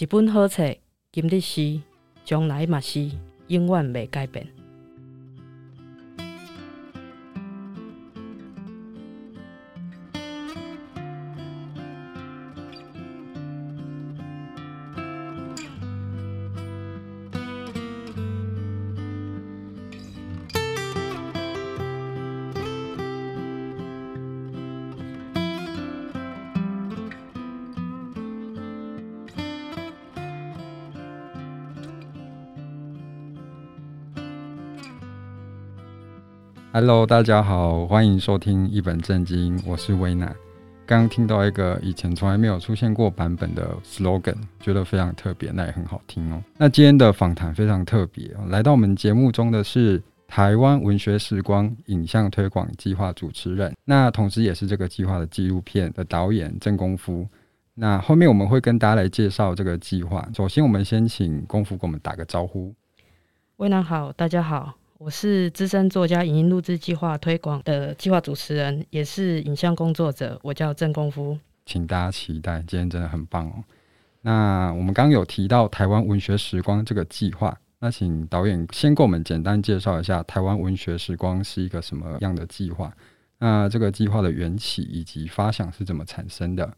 一本好册，今日是，将来嘛是，永远未改变。Hello，大家好，欢迎收听一本正经，我是威南。刚听到一个以前从来没有出现过版本的 slogan，觉得非常特别，那也很好听哦。那今天的访谈非常特别，来到我们节目中的是台湾文学时光影像推广计划主持人，那同时也是这个计划的纪录片的导演郑功夫。那后面我们会跟大家来介绍这个计划。首先，我们先请功夫给我们打个招呼。威南好，大家好。我是资深作家影音录制计划推广的计划主持人，也是影像工作者。我叫郑功夫，请大家期待，今天真的很棒哦。那我们刚刚有提到台湾文学时光这个计划，那请导演先给我们简单介绍一下台湾文学时光是一个什么样的计划？那这个计划的缘起以及发想是怎么产生的？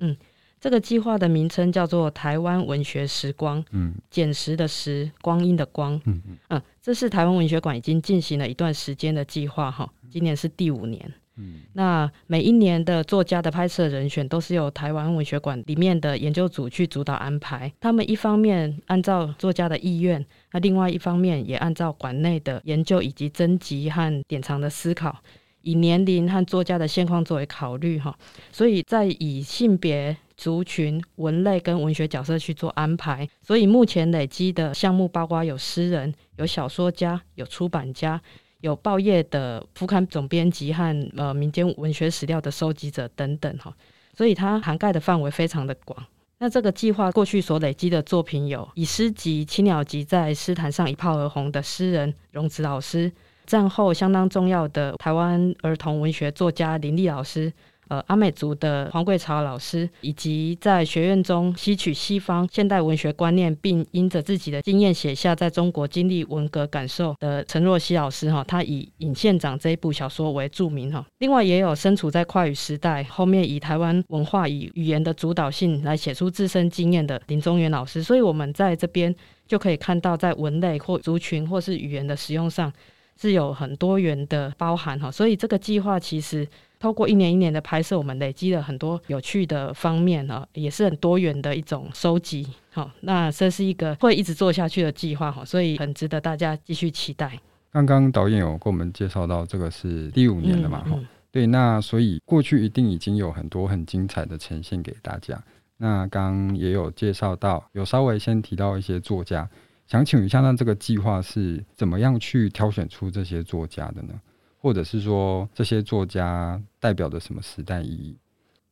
嗯。这个计划的名称叫做台湾文学时光，嗯，捡拾的拾，光阴的光，嗯嗯，嗯，这是台湾文学馆已经进行了一段时间的计划哈，今年是第五年，嗯，那每一年的作家的拍摄人选都是由台湾文学馆里面的研究组去主导安排，他们一方面按照作家的意愿，那另外一方面也按照馆内的研究以及征集和典藏的思考，以年龄和作家的现况作为考虑哈，所以在以性别。族群、文类跟文学角色去做安排，所以目前累积的项目包括有诗人、有小说家、有出版家、有报业的副刊总编辑和呃民间文学史料的收集者等等哈，所以它涵盖的范围非常的广。那这个计划过去所累积的作品有以诗集《青鸟集》在诗坛上一炮而红的诗人荣子老师，战后相当重要的台湾儿童文学作家林立老师。呃，阿美族的黄贵潮老师，以及在学院中吸取西方现代文学观念，并因着自己的经验写下在中国经历文革感受的陈若曦老师哈，他以《尹县长》这一部小说为著名哈。另外，也有身处在跨语时代，后面以台湾文化以语言的主导性来写出自身经验的林宗元老师。所以，我们在这边就可以看到，在文类或族群或是语言的使用上，是有很多元的包含哈。所以，这个计划其实。透过一年一年的拍摄，我们累积了很多有趣的方面啊，也是很多元的一种收集。好，那这是一个会一直做下去的计划哈，所以很值得大家继续期待。刚刚导演有跟我们介绍到，这个是第五年了嘛？哈、嗯嗯，对，那所以过去一定已经有很多很精彩的呈现给大家。那刚刚也有介绍到，有稍微先提到一些作家，想请问一下，那这个计划是怎么样去挑选出这些作家的呢？或者是说，这些作家代表的什么时代意义？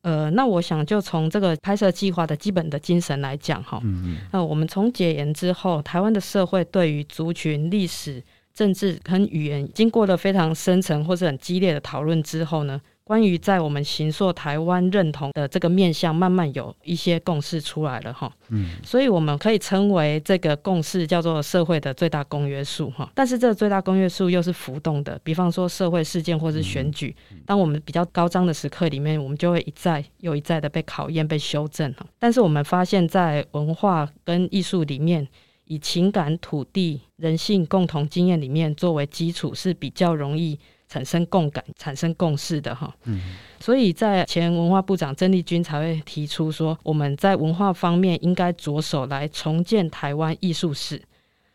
呃，那我想就从这个拍摄计划的基本的精神来讲哈，嗯嗯，那我们从解严之后，台湾的社会对于族群、历史、政治跟语言，经过了非常深层或是很激烈的讨论之后呢，关于在我们行塑台湾认同的这个面向，慢慢有一些共识出来了哈。嗯，所以我们可以称为这个共识叫做社会的最大公约数哈。但是这个最大公约数又是浮动的，比方说社会事件或是选举，当我们比较高涨的时刻里面，我们就会一再又一再的被考验、被修正哈。但是我们发现，在文化跟艺术里面，以情感、土地、人性共同经验里面作为基础，是比较容易。产生共感、产生共识的哈，嗯，所以在前文化部长郑丽君才会提出说，我们在文化方面应该着手来重建台湾艺术史，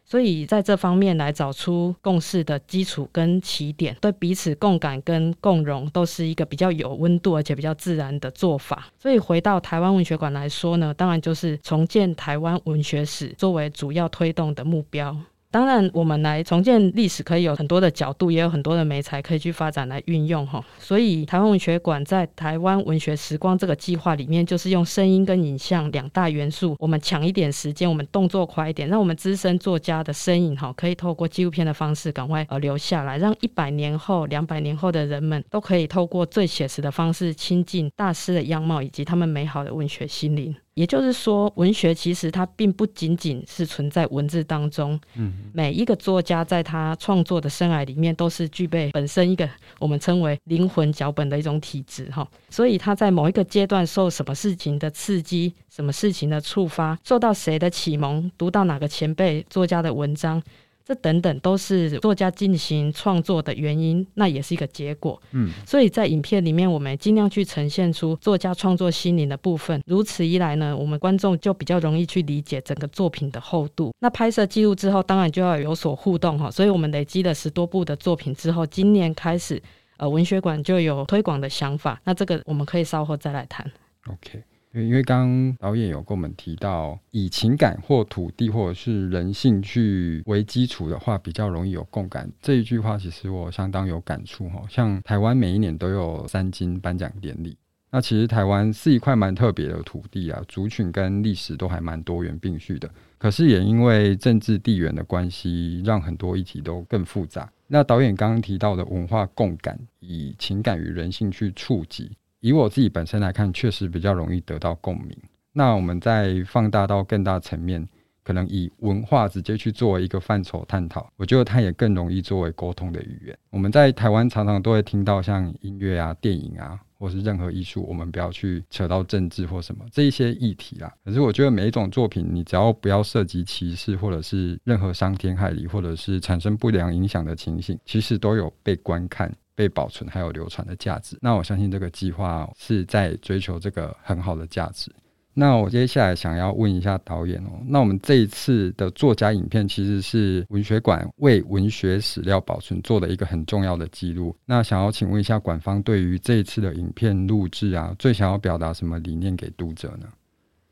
所以在这方面来找出共识的基础跟起点，对彼此共感跟共融都是一个比较有温度而且比较自然的做法。所以回到台湾文学馆来说呢，当然就是重建台湾文学史作为主要推动的目标。当然，我们来重建历史可以有很多的角度，也有很多的媒材可以去发展来运用哈。所以，台湾文学馆在台湾文学时光这个计划里面，就是用声音跟影像两大元素，我们抢一点时间，我们动作快一点，让我们资深作家的身影哈，可以透过纪录片的方式赶快呃留下来，让一百年后、两百年后的人们都可以透过最写实的方式亲近大师的样貌以及他们美好的文学心灵。也就是说，文学其实它并不仅仅是存在文字当中。嗯，每一个作家在他创作的生涯里面，都是具备本身一个我们称为灵魂脚本的一种体质哈。所以他在某一个阶段受什么事情的刺激，什么事情的触发，受到谁的启蒙，读到哪个前辈作家的文章。这等等都是作家进行创作的原因，那也是一个结果。嗯，所以在影片里面，我们尽量去呈现出作家创作心灵的部分。如此一来呢，我们观众就比较容易去理解整个作品的厚度。那拍摄记录之后，当然就要有所互动哈。所以我们累积了十多部的作品之后，今年开始，呃，文学馆就有推广的想法。那这个我们可以稍后再来谈。OK。因为刚刚导演有跟我们提到，以情感或土地或者是人性去为基础的话，比较容易有共感。这一句话其实我相当有感触哈。像台湾每一年都有三金颁奖典礼，那其实台湾是一块蛮特别的土地啊，族群跟历史都还蛮多元并蓄的。可是也因为政治地缘的关系，让很多议题都更复杂。那导演刚刚提到的文化共感，以情感与人性去触及。以我自己本身来看，确实比较容易得到共鸣。那我们再放大到更大层面，可能以文化直接去作为一个范畴探讨，我觉得它也更容易作为沟通的语言。我们在台湾常常都会听到像音乐啊、电影啊，或是任何艺术，我们不要去扯到政治或什么这一些议题啦。可是我觉得每一种作品，你只要不要涉及歧视，或者是任何伤天害理，或者是产生不良影响的情形，其实都有被观看。被保存还有流传的价值，那我相信这个计划是在追求这个很好的价值。那我接下来想要问一下导演哦，那我们这一次的作家影片其实是文学馆为文学史料保存做的一个很重要的记录。那想要请问一下馆方，对于这一次的影片录制啊，最想要表达什么理念给读者呢？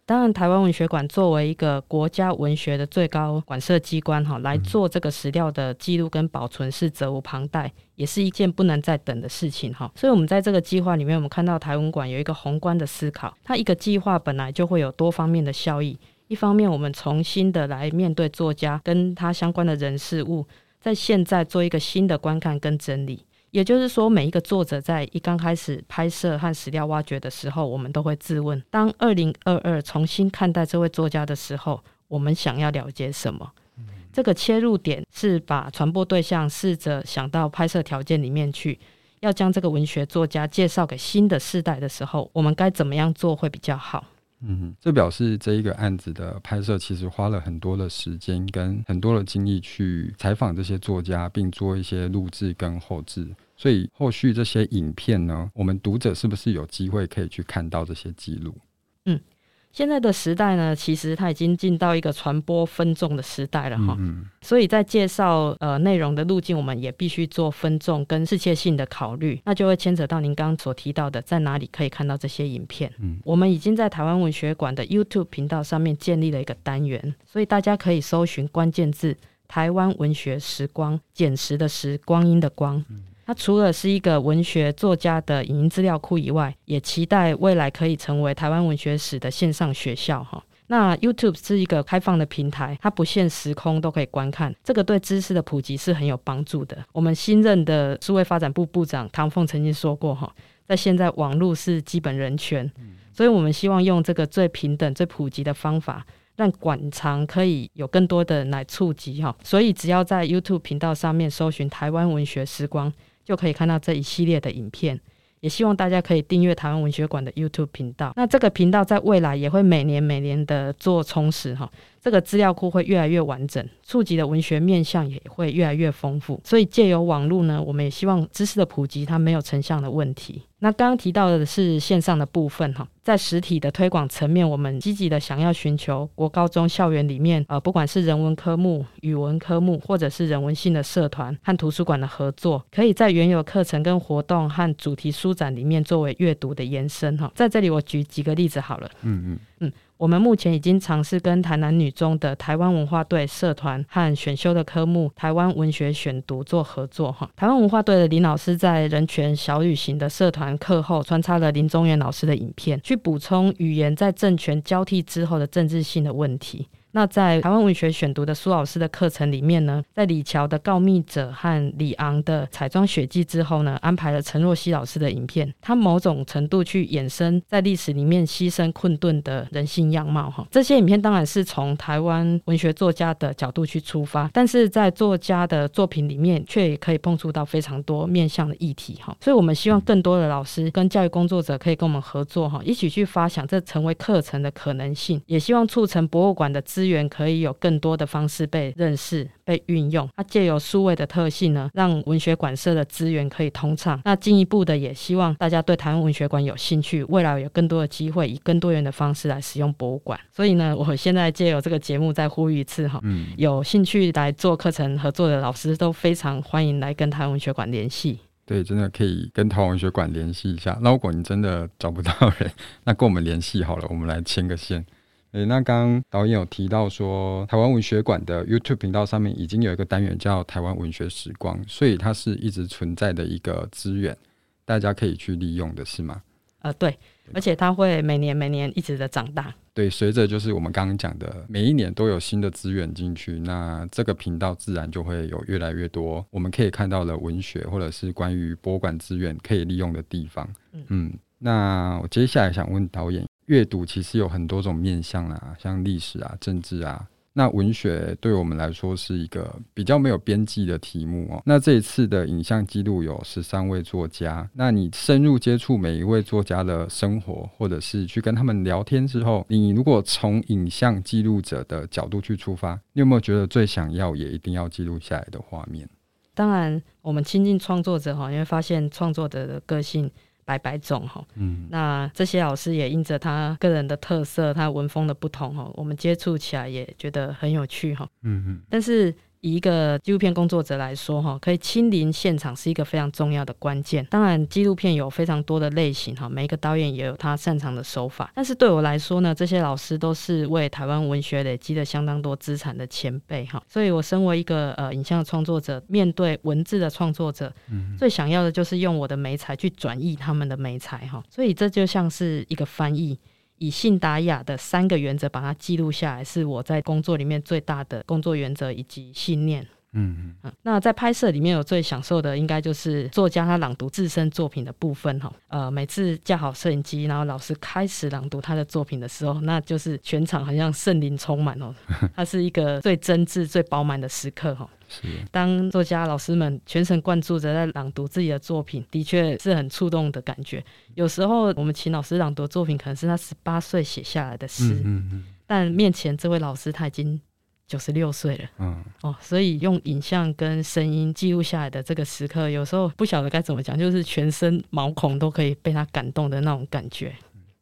当然，台湾文学馆作为一个国家文学的最高管设机关，哈，来做这个史料的记录跟保存是责无旁贷，也是一件不能再等的事情，哈。所以，我们在这个计划里面，我们看到台文馆有一个宏观的思考。它一个计划本来就会有多方面的效益，一方面，我们重新的来面对作家跟他相关的人事物，在现在做一个新的观看跟整理。也就是说，每一个作者在一刚开始拍摄和史料挖掘的时候，我们都会自问：当二零二二重新看待这位作家的时候，我们想要了解什么？这个切入点是把传播对象试着想到拍摄条件里面去，要将这个文学作家介绍给新的世代的时候，我们该怎么样做会比较好？嗯，这表示这一个案子的拍摄其实花了很多的时间跟很多的精力去采访这些作家，并做一些录制跟后制。所以后续这些影片呢，我们读者是不是有机会可以去看到这些记录？嗯。现在的时代呢，其实它已经进到一个传播分众的时代了哈。嗯。所以在介绍呃内容的路径，我们也必须做分众跟世界性的考虑，那就会牵扯到您刚刚所提到的，在哪里可以看到这些影片。嗯。我们已经在台湾文学馆的 YouTube 频道上面建立了一个单元，所以大家可以搜寻关键字“台湾文学时光”，简时的时，光阴的光。嗯它除了是一个文学作家的影音资料库以外，也期待未来可以成为台湾文学史的线上学校哈。那 YouTube 是一个开放的平台，它不限时空都可以观看，这个对知识的普及是很有帮助的。我们新任的数位发展部部长唐凤曾经说过哈，在现在网络是基本人权，所以我们希望用这个最平等、最普及的方法。让馆藏可以有更多的人来触及哈，所以只要在 YouTube 频道上面搜寻“台湾文学时光”，就可以看到这一系列的影片。也希望大家可以订阅台湾文学馆的 YouTube 频道。那这个频道在未来也会每年每年的做充实哈，这个资料库会越来越完整，触及的文学面向也会越来越丰富。所以借由网络呢，我们也希望知识的普及它没有成像的问题。那刚刚提到的是线上的部分哈，在实体的推广层面，我们积极的想要寻求国高中校园里面，呃，不管是人文科目、语文科目，或者是人文性的社团和图书馆的合作，可以在原有课程跟活动和主题书展里面作为阅读的延伸哈。在这里我举几个例子好了，嗯嗯嗯。我们目前已经尝试跟台南女中的台湾文化队社团和选修的科目台湾文学选读做合作哈。台湾文化队的林老师在人权小旅行的社团课后穿插了林宗元老师的影片，去补充语言在政权交替之后的政治性的问题。那在台湾文学选读的苏老师的课程里面呢，在李乔的《告密者》和李昂的《彩妆血迹》之后呢，安排了陈若曦老师的影片。他某种程度去衍生在历史里面牺牲困顿的人性样貌哈。这些影片当然是从台湾文学作家的角度去出发，但是在作家的作品里面，却也可以碰触到非常多面向的议题哈。所以，我们希望更多的老师跟教育工作者可以跟我们合作哈，一起去发想这成为课程的可能性，也希望促成博物馆的资源可以有更多的方式被认识。被运用，它借由数位的特性呢，让文学馆社的资源可以通畅。那进一步的，也希望大家对台湾文学馆有兴趣，未来有更多的机会，以更多元的方式来使用博物馆。所以呢，我现在借由这个节目再呼吁一次哈，嗯，有兴趣来做课程合作的老师都非常欢迎来跟台湾文学馆联系。对，真的可以跟台湾文学馆联系一下。那如果你真的找不到人，那跟我们联系好了，我们来牵个线。诶，那刚刚导演有提到说，台湾文学馆的 YouTube 频道上面已经有一个单元叫“台湾文学时光”，所以它是一直存在的一个资源，大家可以去利用的，是吗？呃，对，而且它会每年每年一直的长大。对，随着就是我们刚刚讲的，每一年都有新的资源进去，那这个频道自然就会有越来越多我们可以看到的文学或者是关于博物馆资源可以利用的地方。嗯，嗯，那我接下来想问导演。阅读其实有很多种面向啊，像历史啊、政治啊。那文学对我们来说是一个比较没有边际的题目哦。那这一次的影像记录有十三位作家，那你深入接触每一位作家的生活，或者是去跟他们聊天之后，你如果从影像记录者的角度去出发，你有没有觉得最想要也一定要记录下来的画面？当然，我们亲近创作者哈，你会发现创作者的个性。百百种哈，嗯，那这些老师也因着他个人的特色，他文风的不同哈，我们接触起来也觉得很有趣哈，嗯嗯，但是。以一个纪录片工作者来说，哈，可以亲临现场是一个非常重要的关键。当然，纪录片有非常多的类型，哈，每一个导演也有他擅长的手法。但是对我来说呢，这些老师都是为台湾文学累积了相当多资产的前辈，哈。所以我身为一个呃影像的创作者，面对文字的创作者，嗯，最想要的就是用我的媒材去转译他们的媒材，哈。所以这就像是一个翻译。以信达雅的三个原则把它记录下来，是我在工作里面最大的工作原则以及信念。嗯嗯，那在拍摄里面，我最享受的应该就是作家他朗读自身作品的部分哈。呃，每次架好摄影机，然后老师开始朗读他的作品的时候，那就是全场好像圣灵充满哦。它是一个最真挚、最饱满的时刻哈。是。当作家老师们全神贯注着在朗读自己的作品，的确是很触动的感觉。有时候我们请老师朗读作品，可能是他十八岁写下来的诗，嗯嗯嗯，但面前这位老师他已经。九十六岁了，嗯，哦，所以用影像跟声音记录下来的这个时刻，有时候不晓得该怎么讲，就是全身毛孔都可以被他感动的那种感觉，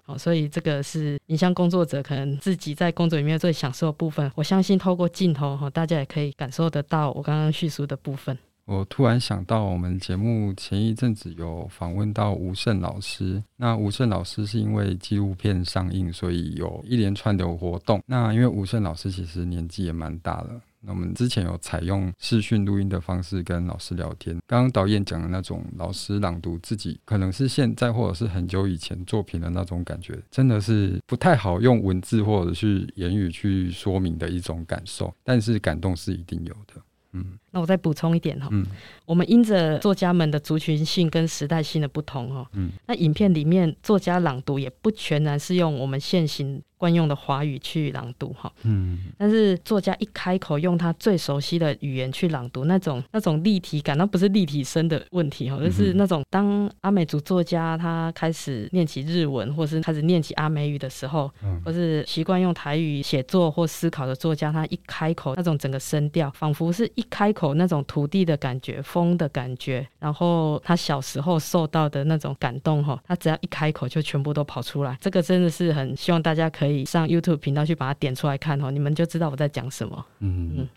哦，所以这个是影像工作者可能自己在工作里面最享受的部分。我相信透过镜头，哈，大家也可以感受得到我刚刚叙述的部分。我突然想到，我们节目前一阵子有访问到吴胜老师。那吴胜老师是因为纪录片上映，所以有一连串的活动。那因为吴胜老师其实年纪也蛮大了，那我们之前有采用视讯录音的方式跟老师聊天。刚刚导演讲的那种老师朗读自己，可能是现在或者是很久以前作品的那种感觉，真的是不太好用文字或者是言语去说明的一种感受。但是感动是一定有的，嗯。那我再补充一点哈，嗯，我们因着作家们的族群性跟时代性的不同哈，嗯，那影片里面作家朗读也不全然是用我们现行惯用的华语去朗读哈，嗯，但是作家一开口用他最熟悉的语言去朗读，那种那种立体感，那不是立体声的问题哈，就是那种当阿美族作家他开始念起日文，或是开始念起阿美语的时候，嗯，或是习惯用台语写作或思考的作家，他一开口，那种整个声调仿佛是一开口。口那种土地的感觉，风的感觉，然后他小时候受到的那种感动哈，他只要一开口就全部都跑出来。这个真的是很希望大家可以上 YouTube 频道去把它点出来看哦，你们就知道我在讲什么。嗯嗯。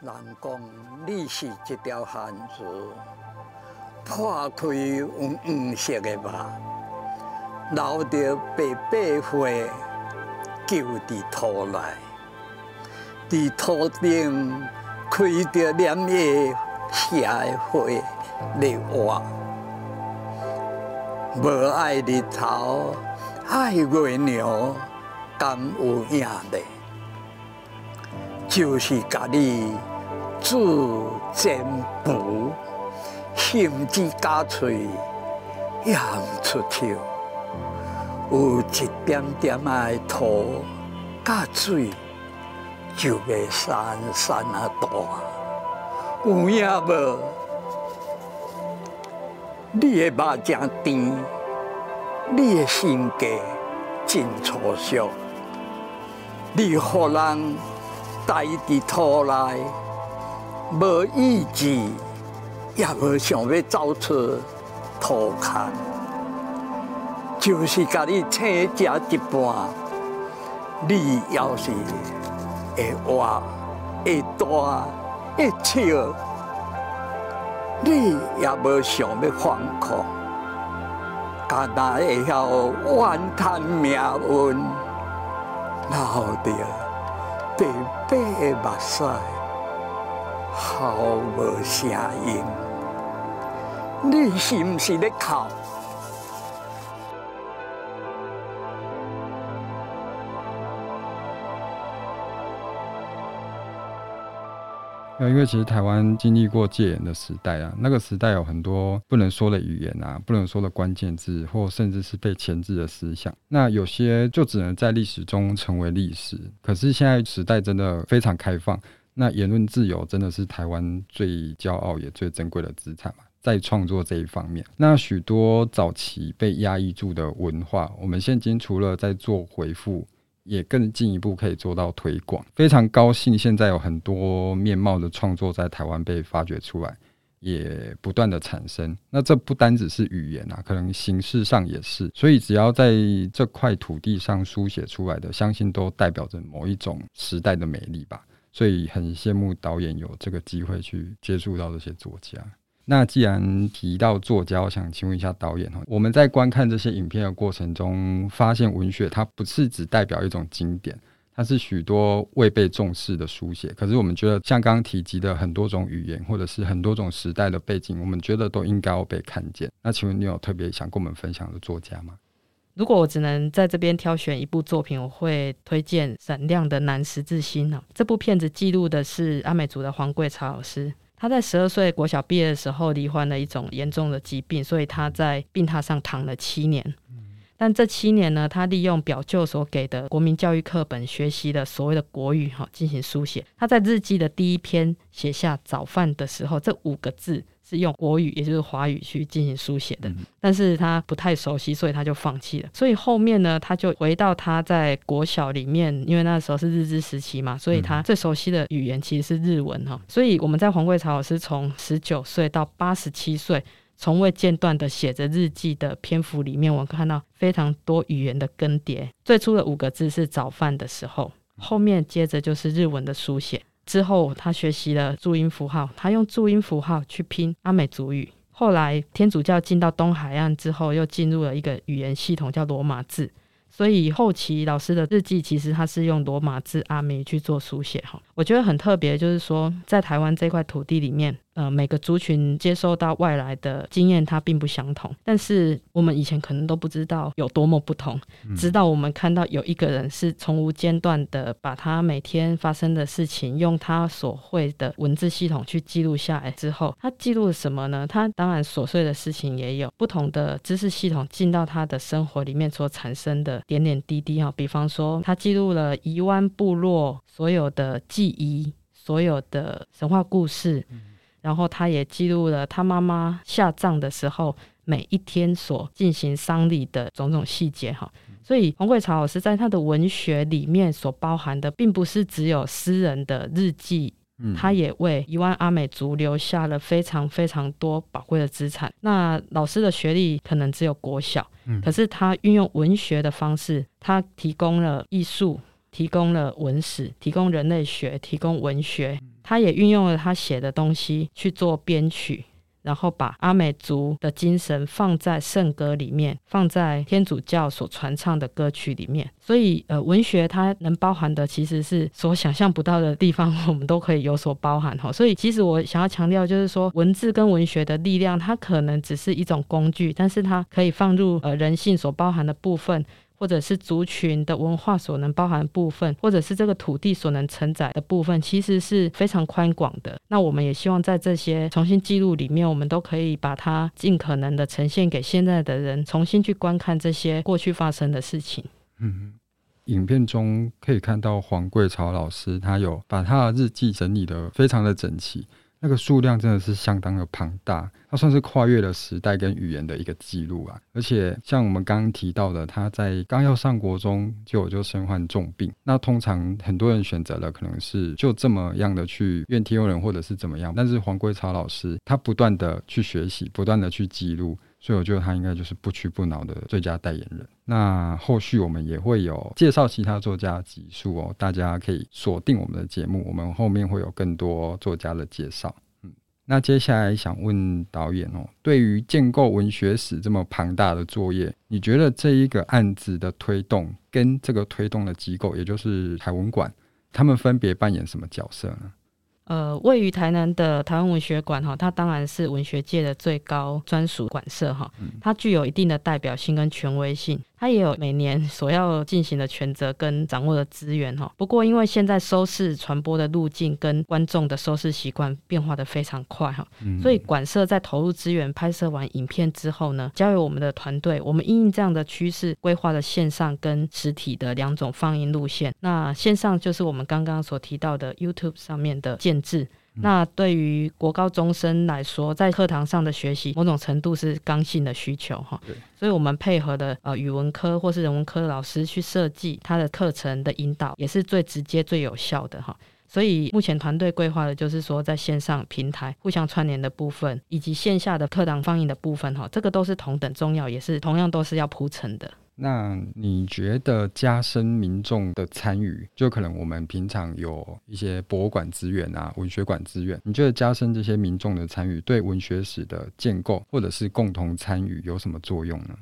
人讲你是一条汉子，破开黄黄色的肉，流着白白血，救伫土内，伫土顶。开着脸叶下的花来活，无爱日头，爱月亮，敢有影的，就是甲你自荐补，心之加脆，扬出跳，有一点点爱土加水，就会山山啊大，有影无？你的目真甜，你的性格真粗俗，你予人待伫土内，无意志，也无想要走出土坑，就是甲你生食一半，你要是会活会大会笑。你也无想要反抗，敢若会晓怨叹命运，流着白白的目屎，毫无声音。你是毋是咧哭？因为其实台湾经历过戒严的时代啊，那个时代有很多不能说的语言啊，不能说的关键字，或甚至是被钳制的思想。那有些就只能在历史中成为历史。可是现在时代真的非常开放，那言论自由真的是台湾最骄傲也最珍贵的资产嘛。在创作这一方面，那许多早期被压抑住的文化，我们现今除了在做回复。也更进一步可以做到推广，非常高兴现在有很多面貌的创作在台湾被发掘出来，也不断的产生。那这不单只是语言啊，可能形式上也是。所以只要在这块土地上书写出来的，相信都代表着某一种时代的美丽吧。所以很羡慕导演有这个机会去接触到这些作家。那既然提到作家，我想请问一下导演哈，我们在观看这些影片的过程中，发现文学它不是只代表一种经典，它是许多未被重视的书写。可是我们觉得，像刚刚提及的很多种语言，或者是很多种时代的背景，我们觉得都应该要被看见。那请问你有特别想跟我们分享的作家吗？如果我只能在这边挑选一部作品，我会推荐《闪亮的南十字星》呢。这部片子记录的是阿美族的黄桂潮老师。他在十二岁国小毕业的时候，罹患了一种严重的疾病，所以他在病榻上躺了七年。但这七年呢，他利用表舅所给的国民教育课本学习的所谓的国语哈进行书写。他在日记的第一篇写下“早饭”的时候，这五个字是用国语，也就是华语去进行书写的。但是他不太熟悉，所以他就放弃了。所以后面呢，他就回到他在国小里面，因为那时候是日治时期嘛，所以他最熟悉的语言其实是日文哈。所以我们在黄桂潮老师从十九岁到八十七岁。从未间断的写着日记的篇幅里面，我看到非常多语言的更迭。最初的五个字是早饭的时候，后面接着就是日文的书写。之后他学习了注音符号，他用注音符号去拼阿美族语。后来天主教进到东海岸之后，又进入了一个语言系统叫罗马字。所以后期老师的日记其实他是用罗马字阿美去做书写哈。我觉得很特别，就是说在台湾这块土地里面。呃，每个族群接收到外来的经验，它并不相同。但是我们以前可能都不知道有多么不同，直到我们看到有一个人是从无间断的把他每天发生的事情，用他所会的文字系统去记录下来之后，他记录了什么呢？他当然琐碎的事情也有，不同的知识系统进到他的生活里面所产生的点点滴滴哈。比方说，他记录了宜湾部落所有的记忆，所有的神话故事。然后他也记录了他妈妈下葬的时候每一天所进行丧礼的种种细节哈，所以黄桂潮老师在他的文学里面所包含的，并不是只有私人的日记，他也为一万阿美族留下了非常非常多宝贵的资产。那老师的学历可能只有国小，可是他运用文学的方式，他提供了艺术，提供了文史，提供人类学，提供文学。他也运用了他写的东西去做编曲，然后把阿美族的精神放在圣歌里面，放在天主教所传唱的歌曲里面。所以，呃，文学它能包含的其实是所想象不到的地方，我们都可以有所包含哈。所以，其实我想要强调就是说，文字跟文学的力量，它可能只是一种工具，但是它可以放入呃人性所包含的部分。或者是族群的文化所能包含的部分，或者是这个土地所能承载的部分，其实是非常宽广的。那我们也希望在这些重新记录里面，我们都可以把它尽可能的呈现给现在的人，重新去观看这些过去发生的事情。嗯，影片中可以看到黄贵潮老师，他有把他的日记整理得非常的整齐。那个数量真的是相当的庞大，它算是跨越了时代跟语言的一个记录啊！而且像我们刚刚提到的，他在刚要上国中就就身患重病，那通常很多人选择了可能是就这么样的去怨天尤人，或者是怎么样，但是黄桂茶老师他不断的去学习，不断的去记录。所以我觉得他应该就是不屈不挠的最佳代言人。那后续我们也会有介绍其他作家的集数哦，大家可以锁定我们的节目，我们后面会有更多作家的介绍。嗯，那接下来想问导演哦，对于建构文学史这么庞大的作业，你觉得这一个案子的推动跟这个推动的机构，也就是台文馆，他们分别扮演什么角色呢？呃，位于台南的台湾文学馆哈，它当然是文学界的最高专属馆舍哈，它具有一定的代表性跟权威性。它也有每年所要进行的权责跟掌握的资源哈。不过，因为现在收视传播的路径跟观众的收视习惯变化的非常快哈，所以馆舍在投入资源拍摄完影片之后呢，交由我们的团队，我们因应这样的趋势规划了线上跟实体的两种放映路线。那线上就是我们刚刚所提到的 YouTube 上面的建置。那对于国高中生来说，在课堂上的学习，某种程度是刚性的需求哈。对。所以我们配合的呃语文科或是人文科的老师去设计他的课程的引导，也是最直接、最有效的哈。所以目前团队规划的就是说，在线上平台互相串联的部分，以及线下的课堂放映的部分哈，这个都是同等重要，也是同样都是要铺陈的。那你觉得加深民众的参与，就可能我们平常有一些博物馆资源啊、文学馆资源，你觉得加深这些民众的参与，对文学史的建构或者是共同参与有什么作用呢？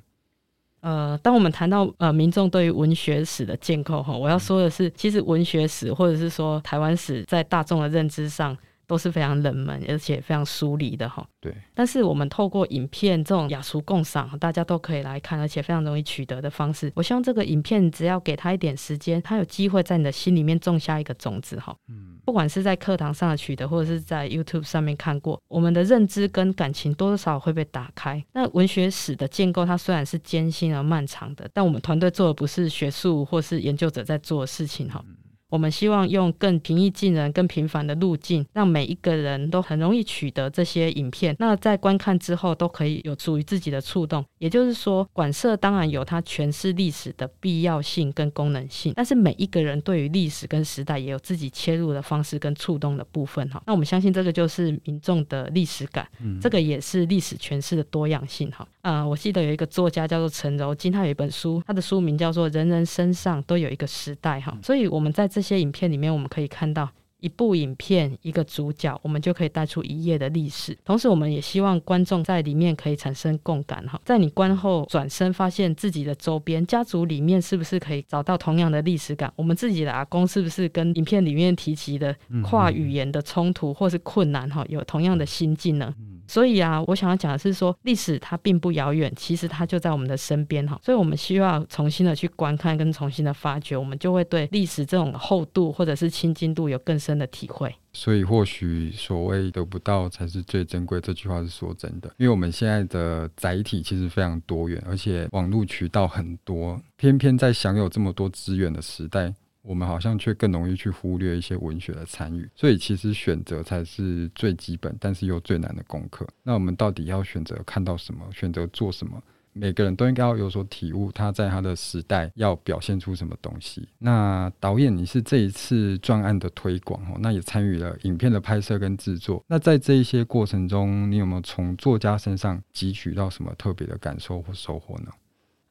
呃，当我们谈到呃民众对于文学史的建构哈，我要说的是，其实文学史或者是说台湾史在大众的认知上。都是非常冷门，而且非常疏离的哈。对。但是我们透过影片这种雅俗共赏，大家都可以来看，而且非常容易取得的方式，我希望这个影片只要给他一点时间，他有机会在你的心里面种下一个种子哈。嗯。不管是在课堂上的取得，或者是在 YouTube 上面看过，我们的认知跟感情多多少少会被打开。那文学史的建构，它虽然是艰辛而漫长的，但我们团队做的不是学术或是研究者在做的事情哈。嗯我们希望用更平易近人、更平凡的路径，让每一个人都很容易取得这些影片。那在观看之后，都可以有属于自己的触动。也就是说，馆舍当然有它诠释历史的必要性跟功能性，但是每一个人对于历史跟时代也有自己切入的方式跟触动的部分哈。那我们相信这个就是民众的历史感，嗯，这个也是历史诠释的多样性哈。啊、呃，我记得有一个作家叫做陈柔金，他有一本书，他的书名叫做《人人身上都有一个时代》哈。所以我们在这些影片里面，我们可以看到一部影片，一个主角，我们就可以带出一页的历史。同时，我们也希望观众在里面可以产生共感哈。在你观后转身，发现自己的周边家族里面是不是可以找到同样的历史感？我们自己的阿公是不是跟影片里面提及的跨语言的冲突或是困难哈，有同样的心境呢？所以啊，我想要讲的是说，历史它并不遥远，其实它就在我们的身边哈。所以，我们需要重新的去观看跟重新的发掘，我们就会对历史这种厚度或者是亲近度有更深的体会。所以，或许所谓得不到才是最珍贵，这句话是说真的。因为我们现在的载体其实非常多元，而且网络渠道很多，偏偏在享有这么多资源的时代。我们好像却更容易去忽略一些文学的参与，所以其实选择才是最基本，但是又最难的功课。那我们到底要选择看到什么，选择做什么？每个人都应该要有所体悟，他在他的时代要表现出什么东西。那导演，你是这一次专案的推广哦，那也参与了影片的拍摄跟制作。那在这一些过程中，你有没有从作家身上汲取到什么特别的感受或收获呢？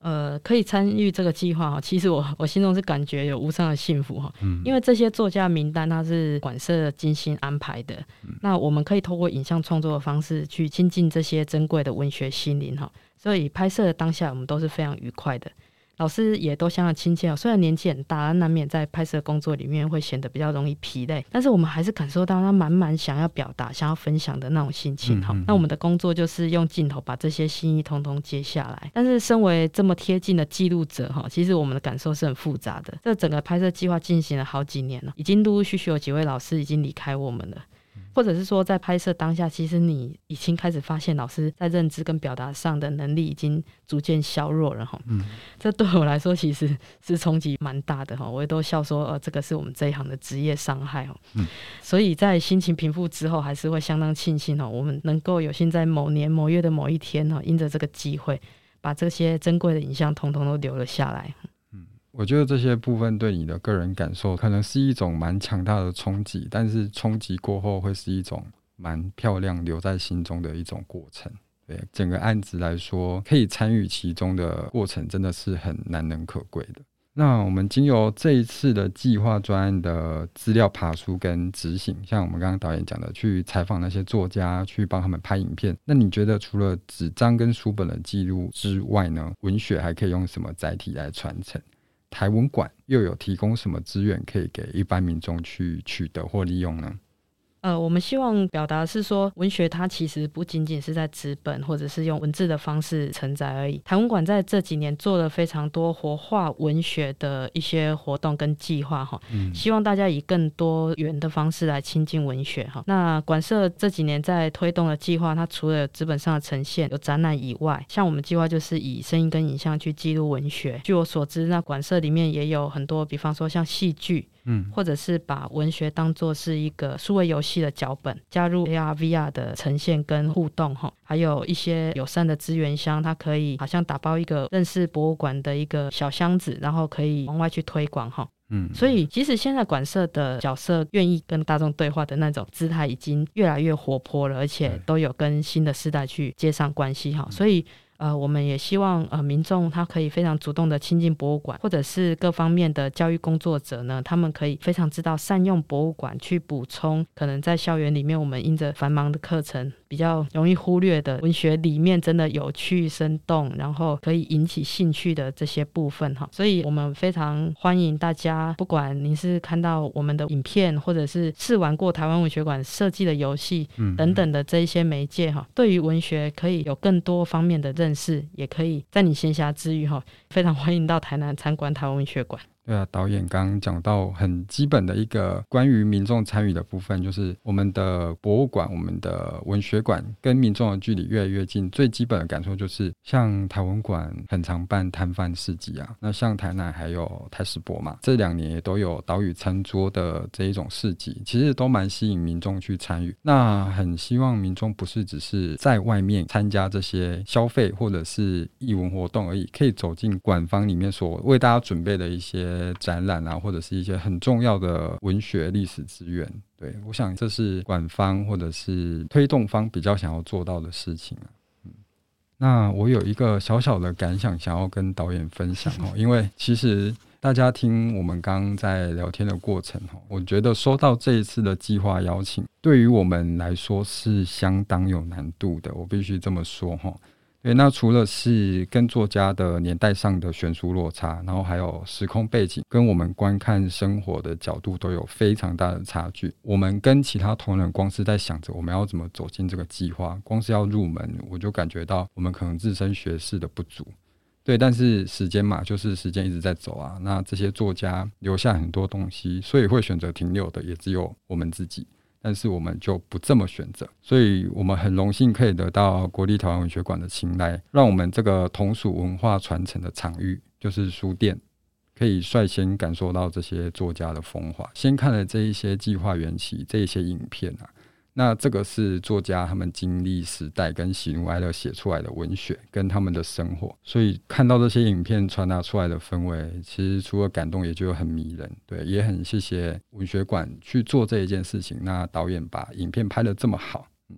呃，可以参与这个计划哈，其实我我心中是感觉有无上的幸福哈，嗯，因为这些作家名单它是馆舍精心安排的，嗯，那我们可以透过影像创作的方式去亲近这些珍贵的文学心灵哈，所以拍摄的当下我们都是非常愉快的。老师也都相当亲切哦。虽然年纪很大，难免在拍摄工作里面会显得比较容易疲累，但是我们还是感受到他满满想要表达、想要分享的那种心情哈。嗯嗯嗯，那我们的工作就是用镜头把这些心意通通接下来。但是身为这么贴近的记录者哈，其实我们的感受是很复杂的。这整个拍摄计划进行了好几年了，已经陆陆续续有几位老师已经离开我们了。或者是说，在拍摄当下，其实你已经开始发现老师在认知跟表达上的能力已经逐渐削弱了哈。嗯，这对我来说其实是冲击蛮大的哈。我也都笑说，呃，这个是我们这一行的职业伤害哦。嗯，所以在心情平复之后，还是会相当庆幸哦，我们能够有幸在某年某月的某一天哈，因着这个机会，把这些珍贵的影像统统都留了下来。我觉得这些部分对你的个人感受可能是一种蛮强大的冲击，但是冲击过后会是一种蛮漂亮留在心中的一种过程。对整个案子来说，可以参与其中的过程真的是很难能可贵的。那我们经由这一次的计划专案的资料爬书跟执行，像我们刚刚导演讲的，去采访那些作家，去帮他们拍影片。那你觉得除了纸张跟书本的记录之外呢，文学还可以用什么载体来传承？台文馆又有提供什么资源可以给一般民众去取得或利用呢？呃，我们希望表达是说，文学它其实不仅仅是在纸本或者是用文字的方式承载而已。台文馆在这几年做了非常多活化文学的一些活动跟计划哈，嗯，希望大家以更多元的方式来亲近文学哈。那馆舍这几年在推动的计划，它除了纸本上的呈现有展览以外，像我们计划就是以声音跟影像去记录文学。据我所知，那馆舍里面也有很多，比方说像戏剧。嗯，或者是把文学当做是一个数位游戏的脚本，加入 AR、VR 的呈现跟互动哈，还有一些友善的资源箱，它可以好像打包一个认识博物馆的一个小箱子，然后可以往外去推广哈。嗯，所以其实现在馆舍的角色愿意跟大众对话的那种姿态已经越来越活泼了，而且都有跟新的世代去接上关系哈，所以。呃，我们也希望呃民众他可以非常主动的亲近博物馆，或者是各方面的教育工作者呢，他们可以非常知道善用博物馆去补充可能在校园里面我们因着繁忙的课程比较容易忽略的文学里面真的有趣生动，然后可以引起兴趣的这些部分哈。所以我们非常欢迎大家，不管您是看到我们的影片，或者是试玩过台湾文学馆设计的游戏等等的这一些媒介哈，对于文学可以有更多方面的认。认识也可以在你闲暇之余哈，非常欢迎到台南参观台湾文学馆。对啊，导演刚刚讲到很基本的一个关于民众参与的部分，就是我们的博物馆、我们的文学馆跟民众的距离越来越近。最基本的感受就是，像台文馆很常办摊贩市集啊，那像台南还有台史博嘛，这两年也都有岛屿餐桌的这一种市集，其实都蛮吸引民众去参与。那很希望民众不是只是在外面参加这些消费或者是艺文活动而已，可以走进馆方里面所为大家准备的一些。展览啊，或者是一些很重要的文学历史资源，对，我想这是馆方或者是推动方比较想要做到的事情啊。嗯，那我有一个小小的感想想要跟导演分享哦，因为其实大家听我们刚刚在聊天的过程哈，我觉得收到这一次的计划邀请，对于我们来说是相当有难度的，我必须这么说哈。对，那除了是跟作家的年代上的悬殊落差，然后还有时空背景跟我们观看生活的角度都有非常大的差距。我们跟其他同仁光是在想着我们要怎么走进这个计划，光是要入门，我就感觉到我们可能自身学识的不足。对，但是时间嘛，就是时间一直在走啊。那这些作家留下很多东西，所以会选择停留的也只有我们自己。但是我们就不这么选择，所以我们很荣幸可以得到国立台湾文学馆的青睐，让我们这个同属文化传承的场域，就是书店，可以率先感受到这些作家的风华。先看了这一些计划缘起，这一些影片啊。那这个是作家他们经历时代跟喜怒哀乐写出来的文学，跟他们的生活，所以看到这些影片传达出来的氛围，其实除了感动，也就很迷人。对，也很谢谢文学馆去做这一件事情。那导演把影片拍得这么好，嗯，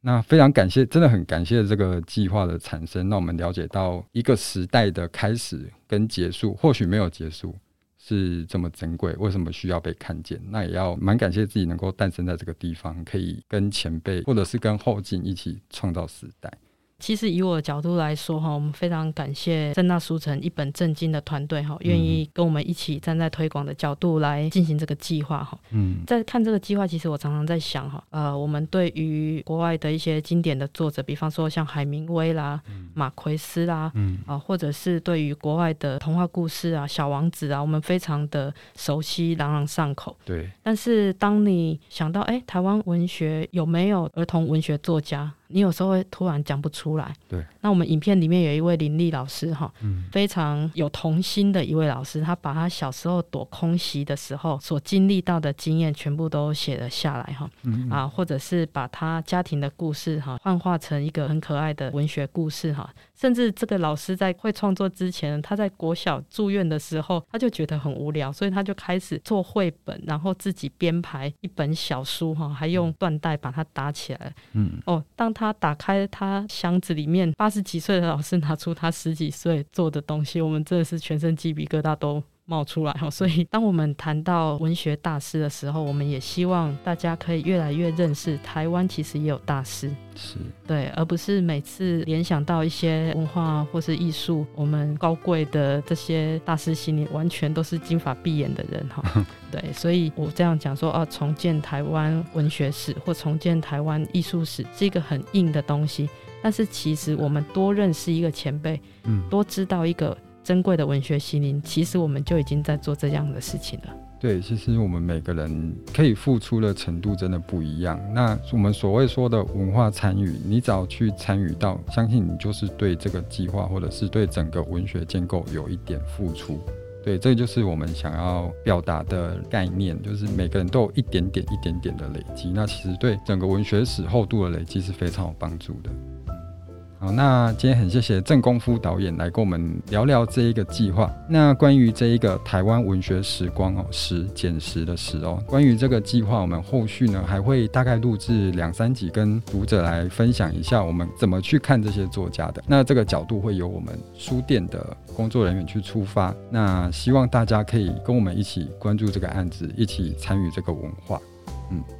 那非常感谢，真的很感谢这个计划的产生，让我们了解到一个时代的开始跟结束，或许没有结束。是这么珍贵，为什么需要被看见？那也要蛮感谢自己能够诞生在这个地方，可以跟前辈或者是跟后进一起创造时代。其实以我的角度来说哈，我们非常感谢正大书城一本正经的团队哈，愿意跟我们一起站在推广的角度来进行这个计划哈。嗯，在看这个计划，其实我常常在想哈，呃，我们对于国外的一些经典的作者，比方说像海明威啦、马奎斯啦，嗯啊，或者是对于国外的童话故事啊、小王子啊，我们非常的熟悉、朗朗上口。对。但是当你想到，哎，台湾文学有没有儿童文学作家？你有时候会突然讲不出来。对。那我们影片里面有一位林立老师哈，嗯，非常有童心的一位老师，他把他小时候躲空袭的时候所经历到的经验全部都写了下来哈，嗯，啊，或者是把他家庭的故事哈幻化成一个很可爱的文学故事哈，甚至这个老师在会创作之前，他在国小住院的时候，他就觉得很无聊，所以他就开始做绘本，然后自己编排一本小书哈，还用缎带把它打起来，嗯，哦，当。他打开他箱子里面，八十几岁的老师拿出他十几岁做的东西，我们真的是全身鸡皮疙瘩都冒出来哈。所以，当我们谈到文学大师的时候，我们也希望大家可以越来越认识台湾，其实也有大师，是对，而不是每次联想到一些文化或是艺术，我们高贵的这些大师心里完全都是金发碧眼的人哈。对，所以我这样讲说，哦、啊，重建台湾文学史或重建台湾艺术史是一个很硬的东西。但是其实我们多认识一个前辈，嗯，多知道一个珍贵的文学心灵，其实我们就已经在做这样的事情了。对，其实我们每个人可以付出的程度真的不一样。那我们所谓说的文化参与，你只要去参与到，相信你就是对这个计划或者是对整个文学建构有一点付出。对，这就是我们想要表达的概念，就是每个人都有一点点、一点点的累积，那其实对整个文学史厚度的累积是非常有帮助的。好，那今天很谢谢郑功夫导演来跟我们聊聊这一个计划。那关于这一个台湾文学时光哦，时简时的时哦，关于这个计划，我们后续呢还会大概录制两三集，跟读者来分享一下我们怎么去看这些作家的。那这个角度会由我们书店的工作人员去出发。那希望大家可以跟我们一起关注这个案子，一起参与这个文化。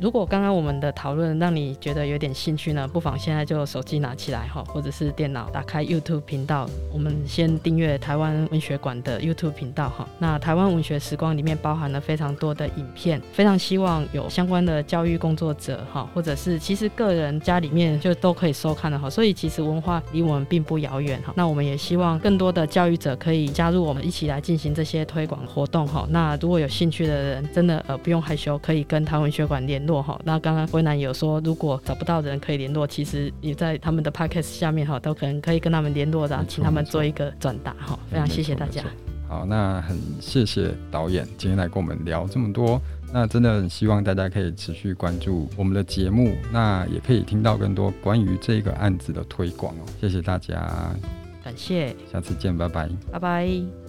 如果刚刚我们的讨论让你觉得有点兴趣呢，不妨现在就手机拿起来哈，或者是电脑打开 YouTube 频道，我们先订阅台湾文学馆的 YouTube 频道哈。那台湾文学时光里面包含了非常多的影片，非常希望有相关的教育工作者哈，或者是其实个人家里面就都可以收看的哈。所以其实文化离我们并不遥远哈。那我们也希望更多的教育者可以加入我们一起来进行这些推广活动哈。那如果有兴趣的人，真的呃不用害羞，可以跟台湾文学馆。联络哈，那刚刚威南有说，如果找不到人可以联络，其实也在他们的 podcast 下面哈，都可能可以跟他们联络的，请他们做一个转达哈，非常谢谢大家。好，那很谢谢导演今天来跟我们聊这么多，那真的很希望大家可以持续关注我们的节目，那也可以听到更多关于这个案子的推广哦。谢谢大家，感谢，下次见，拜拜，拜拜。